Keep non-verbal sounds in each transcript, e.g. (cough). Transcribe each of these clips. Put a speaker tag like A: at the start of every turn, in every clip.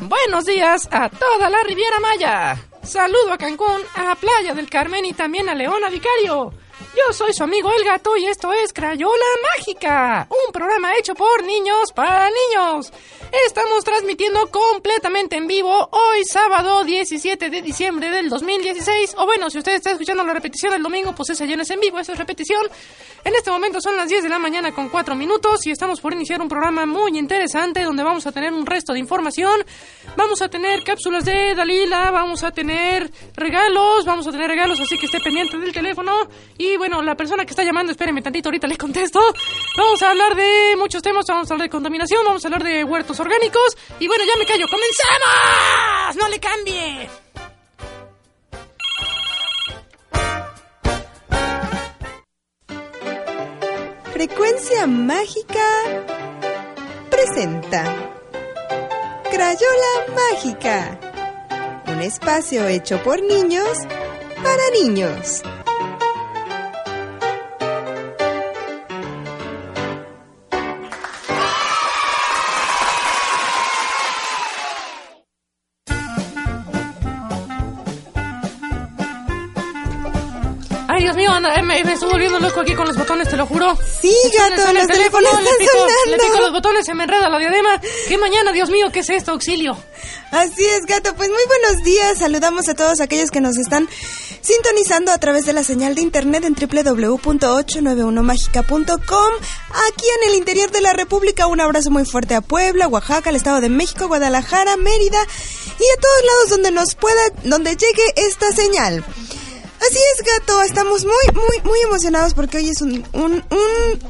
A: Buenos días a toda la Riviera Maya. Saludo a Cancún, a Playa del Carmen y también a Leona Vicario. Yo soy su amigo El Gato y esto es Crayola Mágica, un programa hecho por niños para niños. Estamos transmitiendo completamente en vivo hoy sábado 17 de diciembre del 2016. O bueno, si usted está escuchando la repetición del domingo, pues ese ya es en vivo, eso es repetición. En este momento son las 10 de la mañana con 4 minutos y estamos por iniciar un programa muy interesante donde vamos a tener un resto de información. Vamos a tener cápsulas de Dalila, vamos a tener regalos, vamos a tener regalos, así que esté pendiente del teléfono. Y bueno, la persona que está llamando, espérenme tantito, ahorita le contesto. Vamos a hablar de muchos temas, vamos a hablar de contaminación, vamos a hablar de huertos orgánicos. Y bueno, ya me callo, ¡comenzamos! ¡No le cambie!
B: Frecuencia Mágica presenta Crayola Mágica, un espacio hecho por niños para niños.
A: Anda, me, me estoy volviendo loco aquí con los botones, te lo juro.
B: Sí, gato, los
A: el teléfono,
B: teléfonos
A: le
B: están
A: pico, le pico los
B: sonando.
A: botones, se me enreda la diadema. ¿Qué mañana, Dios mío, qué es esto? Auxilio.
B: Así es, gato. Pues muy buenos días. Saludamos a todos aquellos que nos están sintonizando a través de la señal de internet en www.891mágica.com. Aquí en el interior de la República, un abrazo muy fuerte a Puebla, Oaxaca, el Estado de México, Guadalajara, Mérida y a todos lados donde nos pueda, donde llegue esta señal. Así es, gato. Estamos muy, muy, muy emocionados porque hoy es un, un, un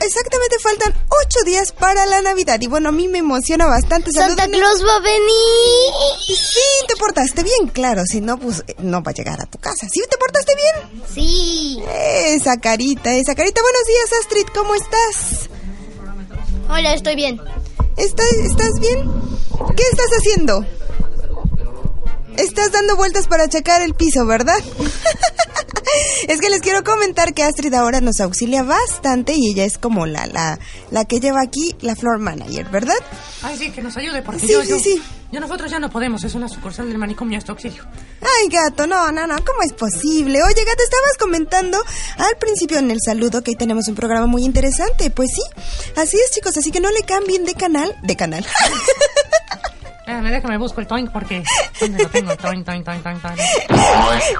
B: Exactamente, faltan ocho días para la Navidad. Y bueno, a mí me emociona bastante.
C: Santa Claus va a venir.
B: Sí, te portaste bien, claro. Si no, pues eh, no va a llegar a tu casa. ¿Sí te portaste bien?
C: Sí.
B: Esa carita, esa carita. Buenos días, Astrid. ¿Cómo estás?
C: Hola, estoy bien.
B: ¿Estás, ¿Estás bien? ¿Qué estás haciendo? Estás dando vueltas para checar el piso, ¿verdad? (laughs) es que les quiero comentar que Astrid ahora nos auxilia bastante y ella es como la, la, la que lleva aquí la floor manager, ¿verdad?
A: Ay, sí, que nos ayude, porque
B: Sí,
A: yo,
B: sí,
A: yo,
B: sí.
A: yo nosotros ya no podemos, es una sucursal del manicomio, esto auxilio.
B: Ay, gato, no, no, no, ¿cómo es posible? Oye, gato, estabas comentando al principio en el saludo que hoy tenemos un programa muy interesante. Pues sí, así es, chicos, así que no le cambien de canal, de canal. (laughs)
A: Déjame, déjame busco el toink porque... (laughs) ¿Dónde lo tengo? Toink, toink, toink, toink, toink.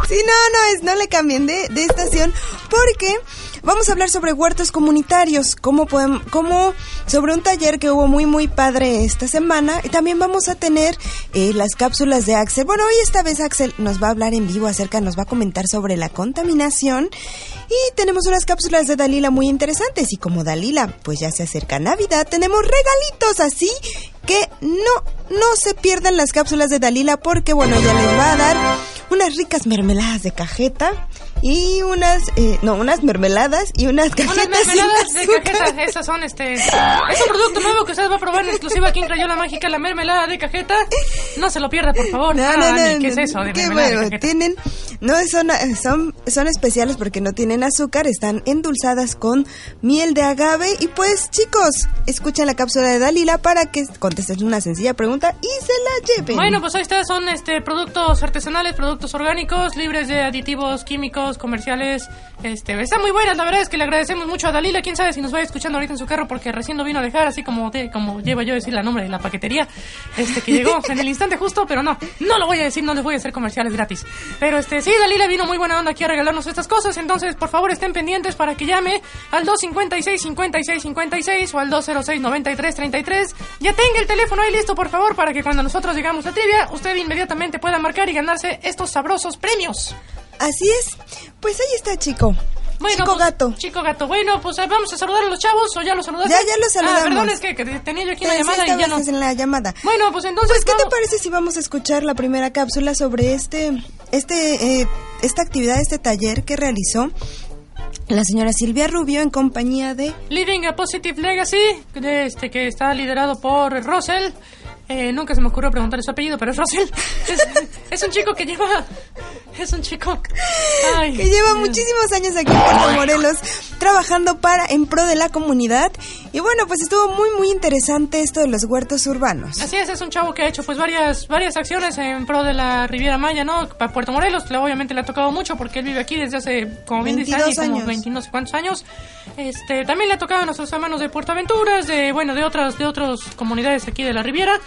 B: Sí, no, no, es, no le cambien de, de estación porque vamos a hablar sobre huertos comunitarios, cómo podemos, cómo, sobre un taller que hubo muy, muy padre esta semana. Y también vamos a tener eh, las cápsulas de Axel. Bueno, hoy esta vez Axel nos va a hablar en vivo acerca, nos va a comentar sobre la contaminación. Y tenemos unas cápsulas de Dalila muy interesantes. Y como Dalila, pues ya se acerca Navidad, tenemos regalitos así que no, no se pierdan las cápsulas de Dalila porque, bueno, ella les va a dar unas ricas mermeladas de cajeta y unas, eh, no, unas mermeladas y unas cajetas
A: Unas mermeladas de
B: azúcar.
A: cajeta, esas son este... Es un producto nuevo que usted va a probar en exclusiva aquí en Crayola Mágica, la mermelada de cajeta. No se lo pierda, por favor.
B: No,
A: Ah,
B: no, no,
A: ni ¿Qué es
B: no,
A: eso de
B: qué
A: mermelada de
B: bueno,
A: cajeta?
B: tienen, no son, son, son especiales porque no tienen azúcar, están endulzadas con miel de agave y pues chicos, escuchen la cápsula de Dalila para que contesten una sencilla pregunta y se la lleven.
A: Bueno, pues ahí está, son este productos artesanales, productos orgánicos, libres de aditivos químicos, comerciales. Este, está muy buenas, la verdad es que le agradecemos mucho a Dalila, quién sabe si nos va escuchando ahorita en su carro porque recién lo vino a dejar, así como te- como lleva yo a decir la nombre de la paquetería, este que llegó en el instante justo, pero no, no lo voy a decir, no les voy a hacer comerciales gratis. Pero este, sí, Dalila vino muy buena onda aquí a regalarnos estas cosas, entonces por favor estén pendientes para que llame al 256 56 56 o al 206 93 33. Ya tenga el teléfono ahí listo, por favor, para que cuando nosotros llegamos a trivia, usted inmediatamente pueda marcar y ganarse estos sabrosos premios.
B: Así es, pues ahí está chico.
A: Bueno,
B: chico
A: pues,
B: gato.
A: Chico gato. Bueno, pues vamos a saludar a los chavos o ya los saludaste.
B: Ya, ya los saludamos.
A: Ah, perdón, es que, que tenía yo aquí una
B: Sí,
A: llamada y ya no.
B: en la llamada.
A: Bueno, pues entonces.
B: Pues, ¿qué te parece si vamos a escuchar la primera cápsula sobre este, este, eh, esta actividad, este taller que realizó la señora Silvia Rubio en compañía de
A: Living a Positive Legacy, de este que está liderado por Russell. Eh, nunca se me ocurrió preguntarle su apellido, pero es Russell. (laughs) Es, es un chico que lleva. Es un chico. Ay,
B: que lleva
A: Dios.
B: muchísimos años aquí en Puerto Morelos trabajando para en pro de la comunidad Y bueno, pues estuvo muy, muy interesante esto de los huertos urbanos.
A: Así es, es un chavo que ha hecho pues varias varias acciones en pro de la Riviera Maya, ¿no? Para Puerto Morelos, obviamente le ha tocado mucho porque él vive aquí desde hace, como bien dice
B: 22
A: Andy, como
B: años.
A: 20 no sé cuántos años. Este, también le ha tocado a nuestros hermanos de Puerto Aventuras, de, bueno, de otras, de otras comunidades aquí de la Riviera.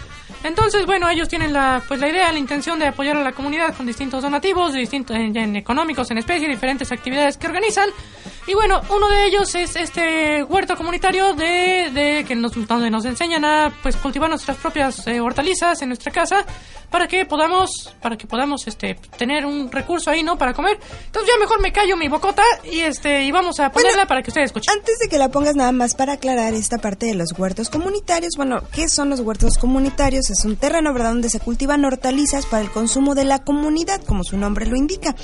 A: Entonces, bueno, ellos tienen la, pues la idea, la intención de apoyar a la comunidad con distintos donativos, distintos, en, en económicos, en especie, diferentes actividades que organizan. Y bueno, uno de ellos es este huerto comunitario de, de que nos, donde nos enseñan a pues cultivar nuestras propias eh, hortalizas en nuestra casa para que podamos para que podamos este tener un recurso ahí, ¿no? Para comer. Entonces ya mejor me callo mi bocota y este y vamos a ponerla para que ustedes escuchen.
B: Antes de que la pongas nada más para aclarar esta parte de los huertos comunitarios, bueno, ¿qué son los huertos comunitarios? Es un terreno, ¿verdad?, donde se cultivan hortalizas para el consumo de la comunidad, como su nombre lo indica.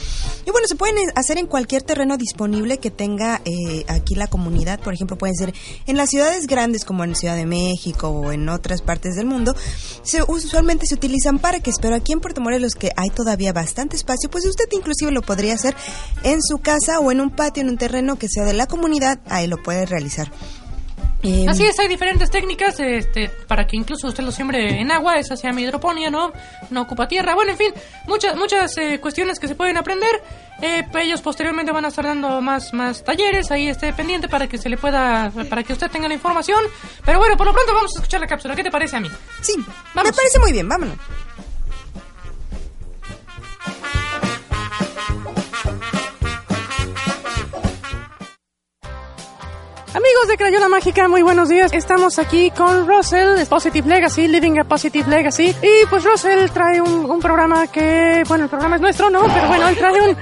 B: Y bueno, se pueden hacer en cualquier terreno disponible que tenga eh, aquí la comunidad. Por ejemplo, pueden ser en las ciudades grandes como en Ciudad de México o en otras partes del mundo. Usualmente se utilizan parques, pero aquí en Puerto Morelos que hay todavía bastante espacio, pues usted inclusive lo podría hacer en su casa o en un patio, en un terreno que sea de la comunidad, ahí lo puede realizar. Eh,
A: Así es, hay diferentes técnicas este, para que incluso usted lo siembre en agua, esa se llama hidroponía, ¿no? No ocupa tierra. Bueno, en fin, muchas muchas eh, cuestiones que se pueden aprender. Eh, ellos posteriormente van a estar dando más más talleres, ahí esté pendiente para que se le pueda, para que usted tenga la información. Pero bueno, por lo pronto vamos a escuchar la cápsula. ¿Qué te parece a mí?
B: Sí,
A: Vamos.
B: me parece muy bien, vámonos.
A: Amigos de Crayola Mágica, muy buenos días. Estamos aquí con Russell de Positive Legacy, Living a Positive Legacy. Y pues Russell trae un, un programa que, bueno, el programa es nuestro, ¿no? Pero bueno, él trae un...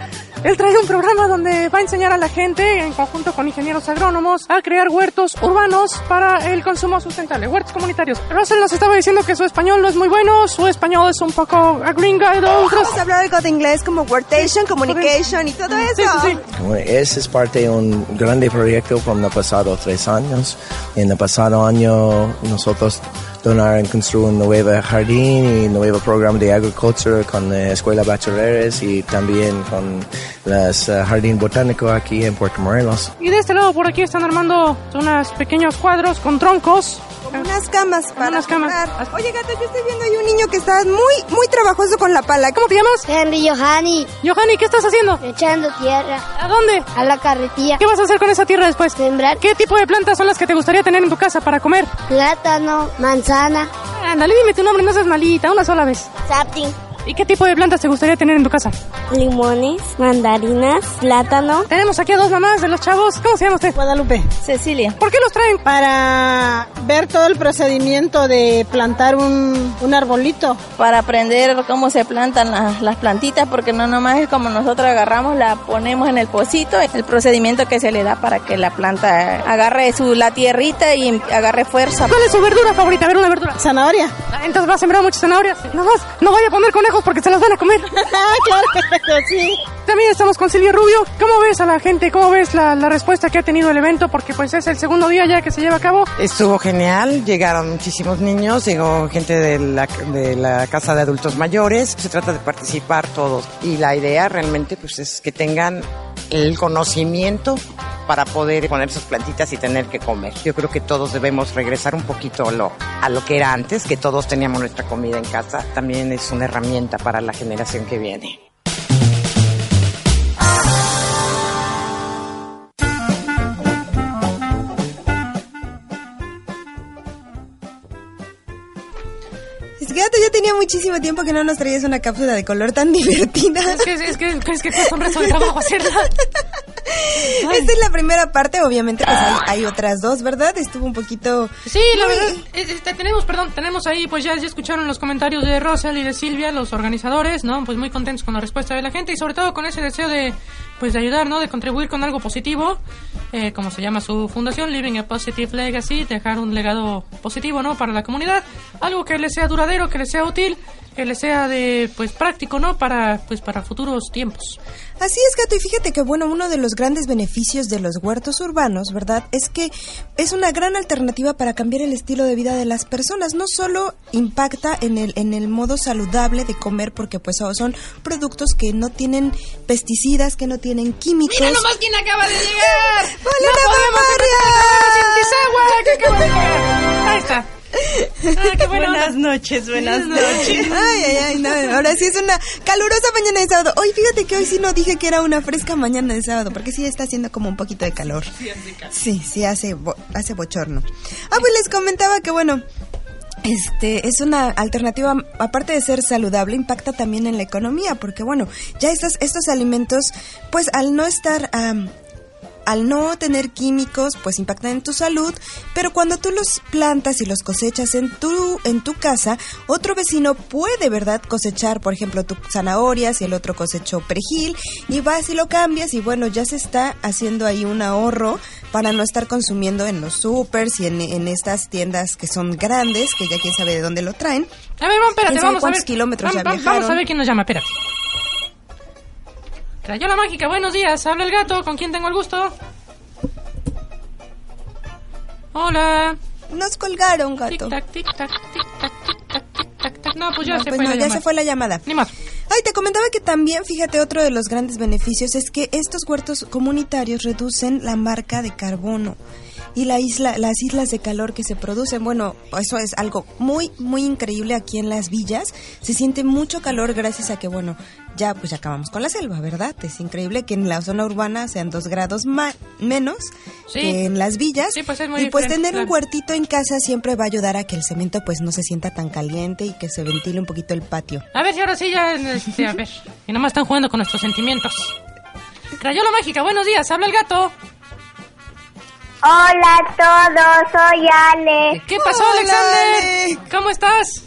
A: Él trae un programa donde va a enseñar a la gente, en conjunto con ingenieros agrónomos, a crear huertos urbanos para el consumo sustentable, huertos comunitarios. Russell nos estaba diciendo que su español no es muy bueno, su español es un poco agringado.
B: Vamos a hablar algo de inglés como workation, communication y todo eso.
A: Sí, sí, sí.
D: Bueno, Ese es parte de un grande proyecto por los pasados tres años. En el pasado año nosotros donaron construir un nuevo jardín y un nuevo programa de agricultura con la Escuela Bachilleres y también con las eh, jardín botánico aquí en Puerto Morelos.
A: Y de este lado por aquí están armando unos pequeños cuadros con troncos.
B: Como unas camas para
A: Unas camas.
B: jugar. Oye, gato, yo estoy viendo ahí un niño que está muy, muy trabajoso con la pala.
A: ¿Cómo te llamas?
C: Henry Johanny,
A: Johanny, ¿qué estás haciendo?
C: echando tierra
A: ¿A dónde?
C: a la carretilla.
A: ¿Qué vas a hacer con esa tierra después?
C: Sembrar
A: ¿Qué tipo de plantas son las que te gustaría tener en tu casa para comer?
C: plátano, manzana,
A: Ándale, dime tu nombre, no seas malita, una sola vez.
C: sapling,
A: ¿Y qué tipo de plantas te gustaría tener en tu casa?
C: limones, mandarinas, plátano.
A: Tenemos aquí a dos mamás de los chavos. ¿Cómo se llama usted?
E: Guadalupe, Cecilia,
A: ¿Por qué los traen?
E: para ver todo el procedimiento de plantar un, un arbolito.
F: para aprender cómo se plantan las, las plantitas, porque no nomás es como nosotros agarramos, la ponemos en el pocito, el procedimiento que se le da para que la planta agarre su la tierrita y agarre fuerza.
A: ¿Cuál es su verdura favorita? A ver, una verdura.
E: Zanahoria.
A: Ah, Entonces va a sembrar muchas zanahorias. No más, no vaya a poner porque se las van a comer. (laughs)
E: Ah, claro, sí.
A: También estamos con Silvia Rubio. ¿Cómo ves a la gente? ¿Cómo ves la, la respuesta que ha tenido el evento? Porque pues es el segundo día ya que se lleva a cabo.
G: Estuvo genial, llegaron muchísimos niños, llegó gente de la, de la Casa de Adultos Mayores, se trata de participar todos y la idea realmente pues es que tengan el conocimiento para poder poner sus plantitas y tener que comer. Yo creo que todos debemos regresar un poquito a lo, a lo que era antes, que todos teníamos nuestra comida en casa, también es una herramienta para la generación que viene.
B: Muchísimo tiempo que no nos traías una cápsula de color tan (laughs) divertida.
A: Es que, es que, es que cuesta un resto de trabajo hacerla.
B: Esta es la primera parte, obviamente pues hay, hay otras dos, ¿verdad? Estuvo un poquito...
A: Sí, la
B: muy-
A: verdad, eh, este, tenemos, perdón, tenemos ahí, pues ya, ya escucharon los comentarios de Rosel y de Silvia, los organizadores, ¿no? Pues muy contentos con la respuesta de la gente y sobre todo con ese deseo de, pues de ayudar, ¿no? De contribuir con algo positivo, eh, como se llama su fundación, Living a Positive Legacy, dejar un legado positivo, ¿no? Para la comunidad, algo que les sea duradero, que les sea útil que le sea de pues práctico, ¿no? Para pues para futuros tiempos.
B: Así es, Gato, y fíjate que, bueno, uno de los grandes beneficios de los huertos urbanos, ¿verdad? Es que es una gran alternativa para cambiar el estilo de vida de las personas. No solo impacta en el, en el modo saludable de comer, porque pues son productos que no tienen pesticidas, que no tienen químicos.
A: ¡Mira nomás quién acaba de llegar! (laughs)
B: ¡Hola,
A: ¡No
B: María!
A: que acaba de llegar! Ahí está. Ah, qué
G: buenas noches, buenas noches. (laughs)
B: Ay, ay, ay, no, ahora sí es una calurosa mañana de sábado. Hoy fíjate que hoy sí no dije que era una fresca mañana de sábado, porque sí está haciendo como un poquito de calor. Sí, sí hace, bo- hace bochorno. Ah, pues les comentaba que bueno, este es una alternativa, aparte de ser saludable, impacta también en la economía, porque bueno, ya estos, estos alimentos, pues al no estar... am, al no tener químicos, pues impactan en tu salud, pero cuando tú los plantas y los cosechas en tu en tu casa, otro vecino puede, ¿verdad?, cosechar, por ejemplo, tu zanahorias y el otro cosechó perejil y vas y lo cambias y bueno, ya se está haciendo ahí un ahorro para no estar consumiendo en los supers y en, en estas tiendas que son grandes, que ya quién sabe de dónde lo traen.
A: A ver, vamos, espérate,
B: ¿Quién sabe
A: vamos a ver.
B: kilómetros
A: Vam-
B: ya
A: vam- Vamos a ver quién nos llama, espérate. Crayola mágica, buenos días. Habla el gato, ¿con quién tengo el gusto? Hola.
B: Nos colgaron, gato.
A: Tic tac, tic tac, tic tac, tic tac, tic tac, tac. No, pues ya
B: No,
A: se
B: pues
A: fue
B: no,
A: la
B: ya
A: llamada.
B: se fue la llamada.
A: Ni más.
B: Ay, te comentaba que también, fíjate, otro de los grandes beneficios es que estos huertos comunitarios reducen la marca de carbono y la isla, las islas de calor que se producen. Bueno, eso es algo muy, muy increíble aquí en las villas. Se siente mucho calor gracias a que, bueno, ya pues ya acabamos con la selva, ¿verdad? Es increíble que en la zona urbana sean dos grados ma- menos
A: Sí.
B: que en las villas.
A: Sí, pues es muy
B: y pues tener un huertito en casa siempre va a ayudar a que el cemento pues no se sienta tan caliente y que se ventile un poquito el patio.
A: A ver si ahora sí ya, este, a ver. Y nomás están jugando con nuestros sentimientos. Crayola mágica, buenos días. Habla el gato.
C: Hola a todos, soy Ale.
A: ¿Qué pasó,
B: Hola,
A: Alexander?
B: Ale.
A: ¿Cómo estás?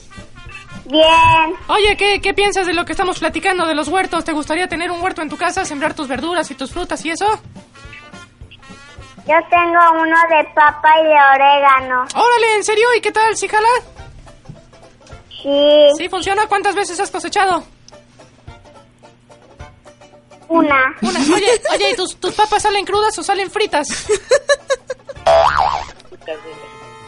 C: Bien,
A: Oye, ¿qué, ¿qué piensas de lo que estamos platicando de los huertos? ¿Te gustaría tener un huerto en tu casa, sembrar tus verduras y tus frutas y eso?
C: yo tengo uno de papa y de orégano.
A: Órale, ¿en serio? ¿Y qué tal? ¿Sí jala?
C: Sí,
A: ¿Sí funciona? ¿Cuántas veces has cosechado?
C: una.
A: Una. Oye, oye, ¿y tus, tus papas salen crudas o salen fritas? (laughs)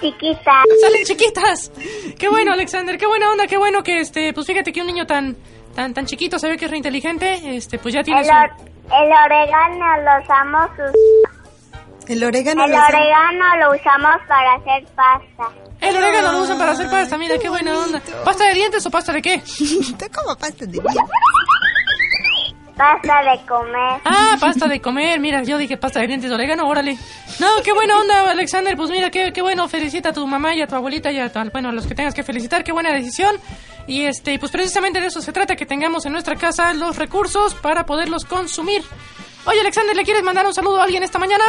C: Chiquita.
A: Salen chiquitas. Qué bueno, Alexander, qué buena onda, qué bueno que este, pues fíjate que un niño tan tan tan chiquito se ve que es re inteligente, este, pues ya tiene
C: El,
A: su
C: or- el orégano lo usamos, us-
B: El orégano
C: el orégano lo usamos para hacer pasta.
A: El orégano lo usan para hacer pasta, mira qué buena onda. ¿Pasta de dientes o pasta de qué? (laughs)
B: Está como pasta de dientes.
C: Pasta de comer.
A: Ah, pasta de comer, mira, yo dije pasta de dientes de orégano, órale. No, qué buena onda, Alexander, pues mira, qué, qué bueno, felicita a tu mamá y a tu abuelita y a, tu- bueno, a los que tengas que felicitar, qué buena decisión. Y este, pues precisamente de eso se trata, que tengamos en nuestra casa los recursos para poderlos consumir. Oye, Alexander, ¿le quieres mandar un saludo a alguien esta mañana?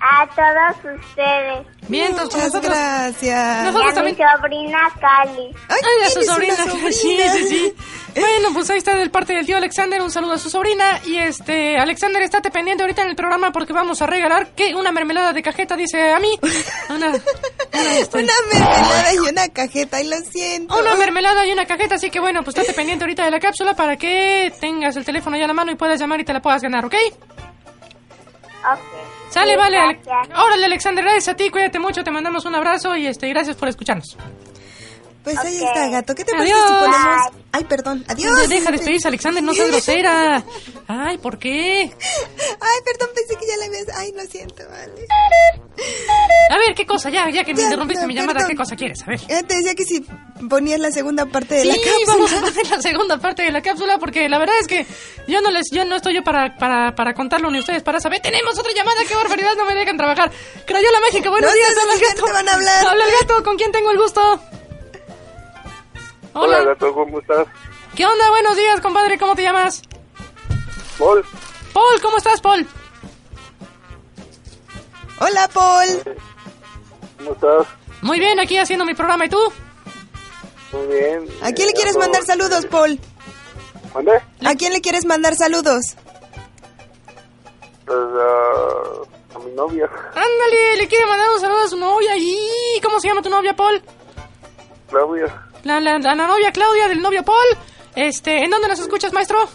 C: A todos ustedes.
A: Bien, entonces
B: Muchas
A: nosotros...
B: gracias.
C: Y
A: Nosotros
C: a mi sobrina Cali.
B: Ay,
A: Ay, a su sobrina.
B: sobrina.
A: Sí, sí, sí. Bueno, pues ahí está del parte del tío Alexander. Un saludo a su sobrina. Y este, Alexander, estate pendiente ahorita en el programa porque vamos a regalar que una mermelada de cajeta, dice a mí. Una, una,
B: Una mermelada y una cajeta, y lo siento.
A: una mermelada y una cajeta. Así que bueno, pues estate pendiente ahorita de la cápsula para que tengas el teléfono ya a la mano y puedas llamar y te la puedas ganar, ¿ok?
C: Ok.
A: Sale,
C: Sí,
A: vale.
C: Gracias.
A: Órale, Alexander, gracias a ti. Cuídate mucho. Te mandamos un abrazo y este, gracias por escucharnos.
B: Pues ahí está, gato. ¿Qué te parece
A: Adiós.
B: si ponemos... Ay, perdón. Adiós.
A: Deja de despedirse, Alexander. No seas (laughs) grosera. Ay, ¿por qué?
B: Ay, perdón, pensé que ya la habías... Ay, lo siento, vale.
A: ¿Qué cosa? Ya, ya que me
B: Ya,
A: interrumpiste
B: ya,
A: mi llamada. ¿qué cosa quieres? A ver.
B: Eh, te decía que si ponías la segunda parte de
A: Sí,
B: la cápsula. (laughs)
A: vamos a poner la segunda parte de la cápsula porque la verdad es que yo no les, yo no estoy yo para, para, para contarlo ni ustedes para saber. Tenemos otra llamada, qué barbaridad, no me dejan trabajar. Crayola mágica, buenos
B: No
A: días, habla el gato.
B: te van a hablar.
A: Habla el gato, ¿con quién tengo el gusto? Hola.
H: Hola, gato, ¿cómo estás?
A: ¿Qué onda? Buenos días, compadre, ¿cómo te llamas?
H: Paul,
A: Paul, ¿cómo estás, Paul?
B: Hola, Paul.
H: ¿Cómo estás?
A: Muy bien, aquí haciendo mi programa, ¿y tú?
H: Muy bien.
B: ¿A quién le quieres mandar saludos, Paul?
H: ¿Mandé?
B: ¿A quién le quieres mandar saludos?
H: Pues ah, a mi novia,
A: Ándale, le quiere mandar un saludo a su novia. ¿Y cómo se llama tu novia, Paul?
H: Claudia.
A: la, la, la novia Claudia del novio Paul. Este, ¿en dónde nos escuchas, maestro?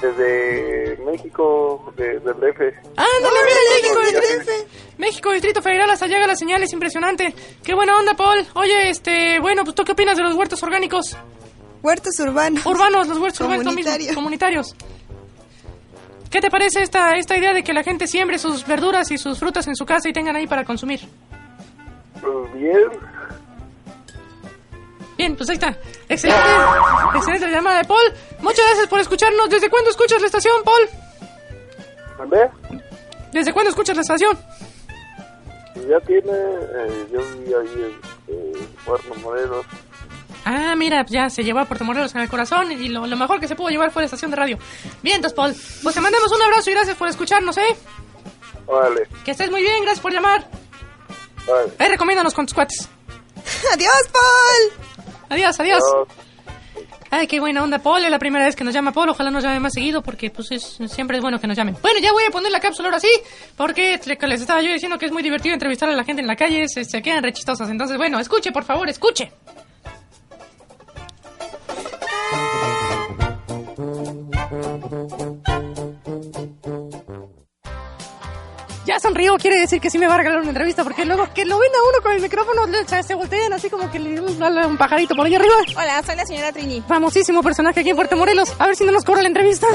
H: Desde México, de, del DF.
A: Ándale,
B: Órale,
A: mira, México, Distrito,
B: DF.
A: México, Distrito Federal, hasta llega la señal, es impresionante. Qué buena onda, Paul. Oye, este, bueno, pues tú qué opinas de los huertos orgánicos?
B: Huertos urbanos.
A: Urbanos, los huertos urbanos
B: comunitarios.
A: ¿Qué te parece esta, esta idea de que la gente siembre sus verduras y sus frutas en su casa y tengan ahí para consumir?
H: Pues bien,
A: Bien, pues ahí está. Excelente, excelente la llamada de Paul. Muchas gracias por escucharnos. ¿Desde cuándo escuchas la estación, Paul?
H: ¿mandé?
A: ¿Desde cuándo escuchas la estación?
H: Pues ya tiene, eh, yo viví ahí en eh, Puerto Morelos.
A: Ah, mira, ya se llevó a Puerto Morelos en el corazón y lo, lo mejor que se pudo llevar fue la estación de radio. Bien, entonces, Paul, pues te mandamos un abrazo y gracias por escucharnos, ¿eh?
H: Órale,
A: Que estés muy bien, gracias por llamar.
H: órale.
A: Ahí recomiéndanos con tus cuates. (laughs)
B: Adiós, Paul.
A: Adiós, adiós. Ay, qué buena onda, Paul. Es la primera vez que nos llama Paul. Ojalá nos llame más seguido porque pues es, siempre es bueno que nos llamen. Bueno, ya voy a poner la cápsula ahora sí, porque le- les estaba yo diciendo que es muy divertido entrevistar a la gente en la calle. Se, se quedan re chistosas. Entonces, bueno, escuche, por favor, escuche. Ya sonrió, quiere decir que sí me va a regalar una entrevista, porque luego que lo ven a uno con el micrófono, se, voltean así como que le un, un pajarito por ahí arriba.
F: Hola, soy la señora Trini.
A: Famosísimo personaje aquí en Puerto Morelos. A ver si no nos cobra la entrevista.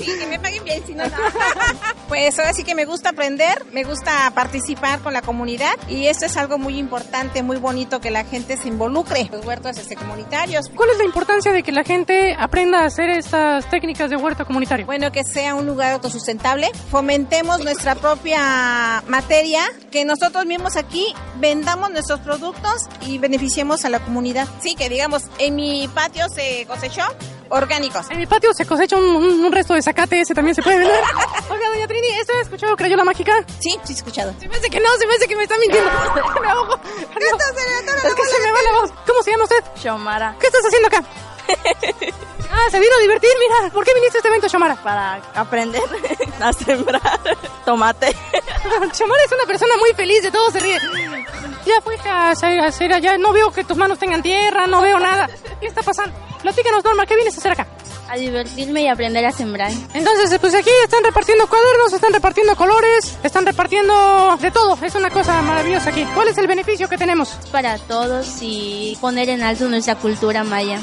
F: Sí, que me paguen bien, si no, no. (laughs) Pues ahora sí que me gusta aprender, me gusta participar con la comunidad y esto es algo muy importante, muy bonito que la gente se involucre. Los huertos este, comunitarios.
A: ¿Cuál es la importancia de que la gente aprenda a hacer estas técnicas de huerto comunitario?
F: Bueno, que sea un lugar autosustentable, fomentemos nuestra propia materia, que nosotros mismos aquí vendamos nuestros productos y beneficiemos a la comunidad. Sí, que digamos, en mi patio se cosechó orgánicos.
A: En mi patio se cosecha un, un- un resto de zacate, ese también se puede vender. (laughs) Oiga, doña Trini, ¿esto ha escuchado Crayola Mágica?
F: Sí, sí he escuchado.
A: Se me hace que no, se me hace que me está mintiendo. (laughs) (laughs) me ahogo. Adiós. Es que se me va la voz. ¿Cómo se llama usted?
I: Shomara
A: ¿Qué estás haciendo acá? (laughs) ah, se vino a divertir, mira. ¿Por qué viniste a este evento, Shamara?
I: para aprender (laughs) a sembrar tomate. (laughs)
A: Shamara es una persona muy feliz, de todo se ríe. Ya fuiste a hacer, a hacer allá, no veo que tus manos tengan tierra, no veo nada. ¿Qué está pasando? Platícanos, Norma, ¿qué vienes a hacer acá?
I: A divertirme y aprender a sembrar.
A: Entonces, pues aquí están repartiendo cuadernos, están repartiendo colores, están repartiendo de todo. Es una cosa maravillosa aquí. ¿Cuál es el beneficio que tenemos?
I: Para todos y poner en alto nuestra cultura maya.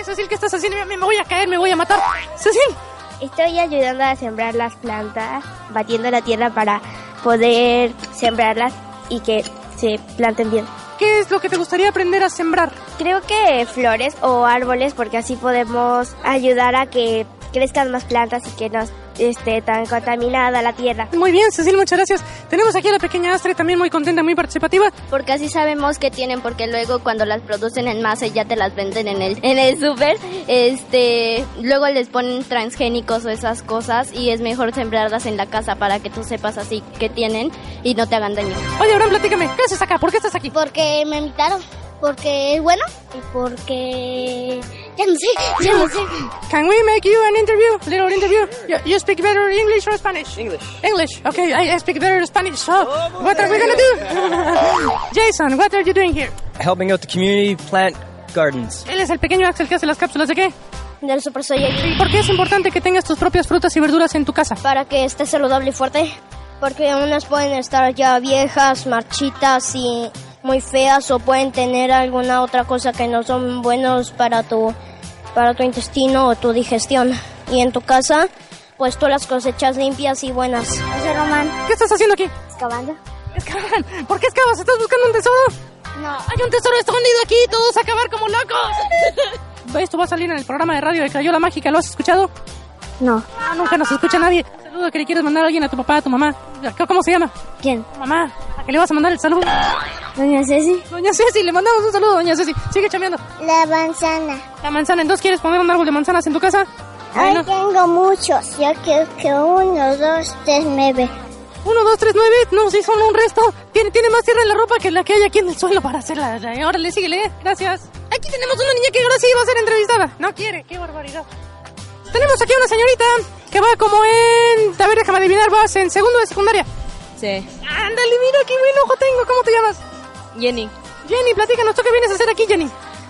A: Oye, Cecil, ¿qué estás haciendo? Me voy a caer, me voy a matar. Cecil,
C: Estoy ayudando a sembrar las plantas, batiendo la tierra para poder sembrarlas y que se planten bien.
A: ¿qué es lo que te gustaría aprender a sembrar?
C: Creo que flores o árboles porque así podemos ayudar a que crezcan más plantas y que no esté tan contaminada la tierra.
A: Muy bien, Cecil, muchas gracias. Tenemos aquí a la pequeña Astre, también muy contenta, muy participativa.
I: Porque así sabemos que tienen, porque luego cuando las producen en masa y ya te las venden en el, en el súper, este, luego les ponen transgénicos o esas cosas y es mejor sembrarlas en la casa para que tú sepas así que tienen y no te hagan daño.
A: Oye, Abraham, platícame, ¿qué haces acá? ¿Por qué estás aquí?
C: Porque me invitaron, porque es bueno y porque ya no sé, ya no sé.
A: Can we make you an interview? Little interview? You, you speak better English or Spanish? English. English. Okay, I, I speak better Spanish. So, what are we gonna do? (laughs) Jason, what are you doing here?
J: helping out the community plant gardens.
A: Él es el pequeño Axel que hace las cápsulas de qué?
C: Del Super Saiyajin.
A: ¿Y por qué es importante que tengas tus propias frutas y verduras en tu casa?
C: Para que esté saludable y fuerte. Porque unas pueden estar ya viejas, marchitas y muy feas o pueden tener alguna otra cosa que no son buenos para tu para tu intestino o tu digestión. Y en tu casa, pues tú las cosechas limpias y buenas. José Román,
A: ¿Qué estás haciendo aquí?
C: excavando.
A: Excavan. ¿Por qué excavas? ¿Estás buscando un tesoro?
C: No,
A: Hay un tesoro escondido aquí, todos a acabar como locos. (laughs) Esto va a salir en el programa de radio de Crayola Mágica, ¿lo has escuchado?
C: no.
A: Ah, nunca nos escucha nadie. Un saludo que le quieres mandar a alguien, a tu papá, a tu mamá. ¿Cómo se llama?
C: ¿Quién?
A: Tu mamá. ¿A qué le vas a mandar el saludo?
C: Doña Ceci.
A: Doña Ceci, le mandamos un saludo, doña Ceci. Sigue chameando.
C: La manzana.
A: La manzana, ¿entonces quieres poner un árbol de manzanas en tu casa? Bueno,
C: tengo muchos. Yo quiero que uno, dos, tres, nueve.
A: uno, dos, tres, nueve. No, sí, son un resto. Tiene, tiene más tierra en la ropa que la que hay aquí en el suelo para hacerla. Órale, síguele. Gracias. Aquí tenemos una niña que ahora sí va a ser entrevistada. No quiere, qué barbaridad. Tenemos aquí una señorita que va como en... A ver, déjame adivinar, vas en segundo de secundaria.
I: Sí.
A: Ándale, mira qué buen ojo tengo. ¿Cómo te llamas?
I: Jenny.
A: Jenny, platícanos, ¿tú qué vienes a hacer aquí, Jenny?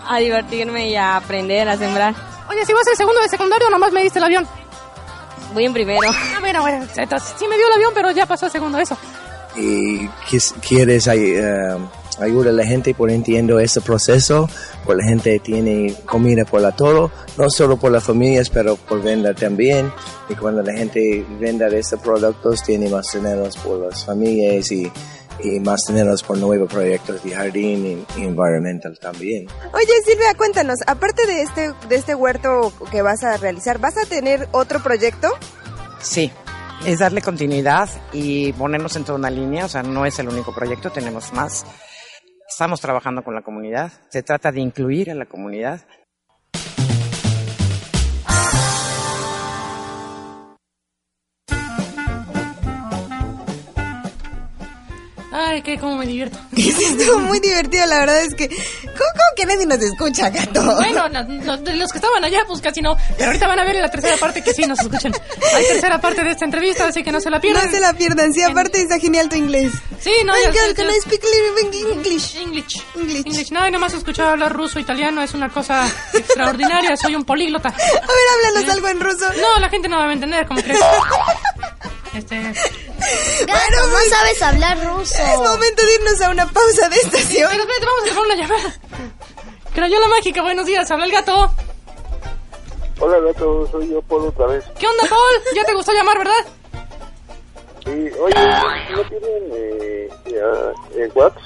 K: A divertirme y a aprender a sembrar.
A: Oye, si vas al segundo de secundario, nomás me diste el avión.
K: Voy en primero.
A: Ah, bueno, bueno, entonces sí me dio el avión, pero ya pasó a segundo eso.
D: y quieres ay- eh, ayudar a la gente por entiendo este proceso, por la gente tiene comida por la todo, no solo por las familias, pero por venda también. Y cuando la gente venda de estos productos, tiene más dinero por las familias y, y más dinero por nuevos proyectos de jardín y, y environmental también.
B: Oye, Silvia, cuéntanos, aparte de este, de este huerto que vas a realizar, ¿vas a tener otro proyecto?
G: Sí, es darle continuidad y ponernos en toda una línea, o sea, no es el único proyecto, tenemos más. Estamos trabajando con la comunidad, se trata de incluir a la comunidad.
A: Ay, que cómo me divierto. (laughs)
B: Estuvo muy divertido, la verdad es que... ¿Cómo, cómo que nadie nos escucha, gato?
A: Bueno, no- no- de los que estaban allá, pues casi no. Pero ahorita van a ver en la tercera parte que sí nos escuchan. Hay tercera parte de esta entrevista, así que no se la pierdan.
B: No se la pierdan, sí, aparte está genial tu inglés.
A: Sí, no,
B: Ay,
A: sé,
B: can I speak English?
A: English.
B: English.
A: English. No, y nomás escuchado hablar ruso, italiano, es una cosa extraordinaria. Soy un políglota. (laughs)
B: A ver, háblanos algo en ruso.
A: No, la gente no va a entender, como crees. (laughs) Este,
C: Gato, no sabes hablar ruso.
B: Es momento de irnos a una pausa de estación.
A: Pero espérate, vamos a dejar una llamada. Crayola mágica, buenos días, habla el gato.
H: Hola, gato, soy yo, Paul, otra vez.
A: ¿Qué onda, Paul? Ya te gustó llamar, ¿verdad?
H: Y, oye, ¿no tienen eh, ya, eh, WhatsApp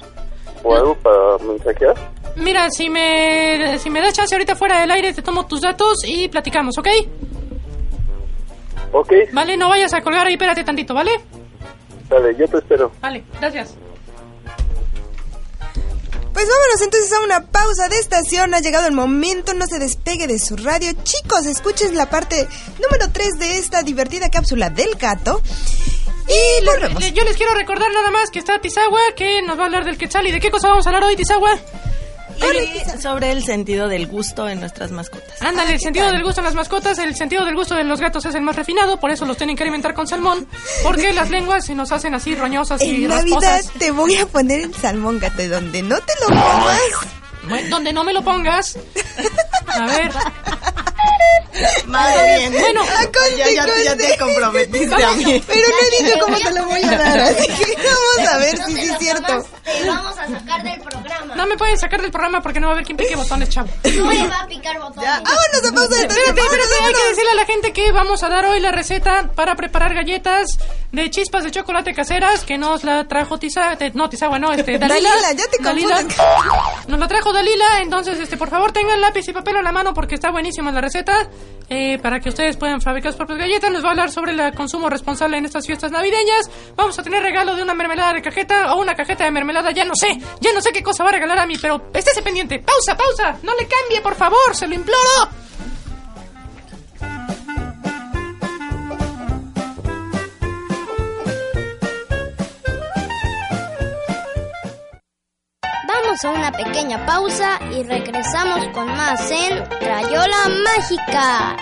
H: o algo para mensajear?
A: Mira, si me, si me das chance ahorita fuera del aire, te tomo tus datos y platicamos, ¿ok?
H: Ok,
A: Vale, no vayas a colgar ahí, espérate tantito, ¿vale?
H: Dale, yo te espero.
A: Vale, gracias.
B: Pues vámonos entonces a una pausa de estación. Ha llegado el momento, no se despegue de su radio. Chicos, escuchen la parte número 3 de esta divertida cápsula del gato. Y
A: Yo les quiero recordar nada más que está Tizagua, que nos va a hablar del quetzal. ¿Y de qué cosa vamos a hablar hoy, Tizagua?
L: Y sobre el sentido del gusto en nuestras mascotas.
A: Ándale, el sentido del gusto en las mascotas, el sentido del gusto de los gatos es el más refinado, por eso los tienen que alimentar con salmón, porque las lenguas se nos hacen así roñosas y
B: En Navidad
A: rasposas.
B: te voy a poner el salmón, gato, donde no te lo comas.
A: Bueno, donde no me lo pongas. A ver.
L: Madre bien.
A: Bueno,
L: ya, ya, ya te comprometiste a mí.
B: Pero no he dicho cómo te lo voy a dar, así que (laughs) vamos a ver si sí es cierto.
C: Te vamos a sacar del programa.
A: no me pueden sacar del programa porque no va a haber quien pique botones, chavo.
C: No le va a picar botones.
B: Vámonos a pausa de
A: Espérate, espérate, hay que decirle a la gente que vamos a dar hoy la receta para preparar galletas de chispas de chocolate caseras que nos la trajo Tiza, te- no Tizagua, no, este, Dalila.
B: Dalila, ya te
A: Dalila. Nos la trajo Dalila, entonces, este, por favor tengan lápiz y papel a la mano porque está buenísima la receta eh, para que ustedes puedan fabricar sus propias galletas. Nos va a hablar sobre el consumo responsable en estas fiestas navideñas. Vamos a tener regalo de una mermelada de cajeta o una cajeta de mermelada, ya no sé, ya no sé qué cosa va a regalar a mí, pero estése pendiente. Pausa, pausa, no le cambie, por favor, se lo imploro.
C: Una pequeña pausa y regresamos con más en Crayola Mágica.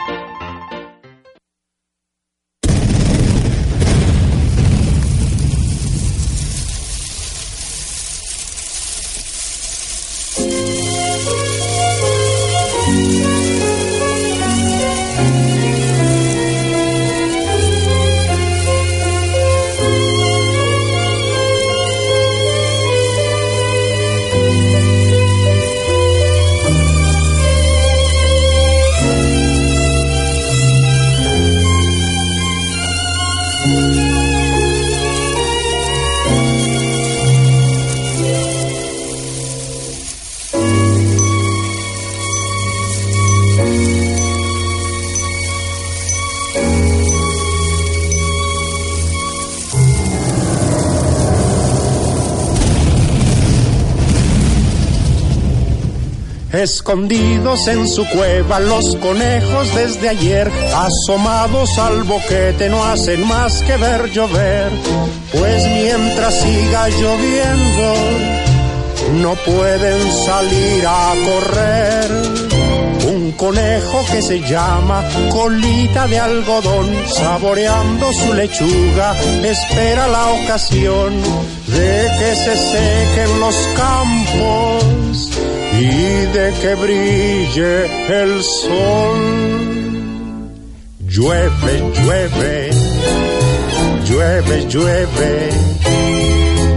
M: Escondidos en su cueva los conejos desde ayer, asomados al boquete no hacen más que ver llover, pues mientras siga lloviendo no pueden salir a correr. Un conejo que se llama colita de algodón, saboreando su lechuga, espera la ocasión de que se sequen los campos de que brille el sol. Llueve, llueve, llueve, llueve.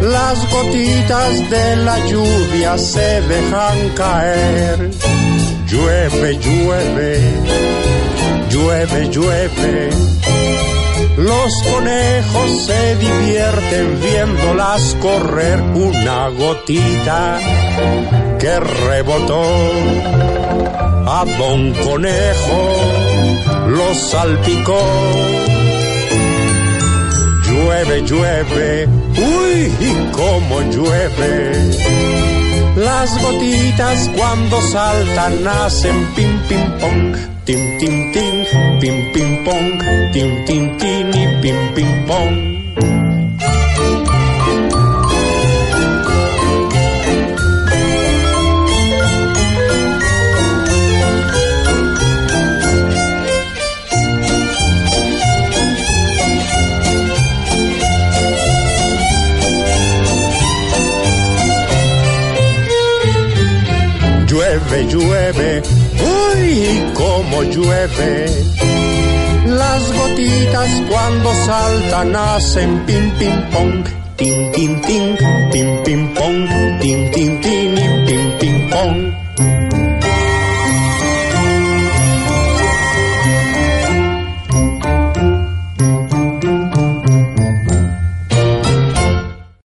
M: Las gotitas de la lluvia se dejan caer. Llueve, llueve, llueve, llueve. Los conejos se divierten viéndolas correr una gotita que rebotó a Don Conejo, lo salpicó. Llueve, llueve, uy, y cómo llueve. Las gotitas cuando saltan hacen pim, pim, pong, tim, tim, tim, pim, pim, pong, tim, tim, tim y pim, pim, uy, cómo llueve. Las gotitas cuando saltan hacen pim, pim, pong, tim, tim, tim, pim, pim, pong, tim, tim,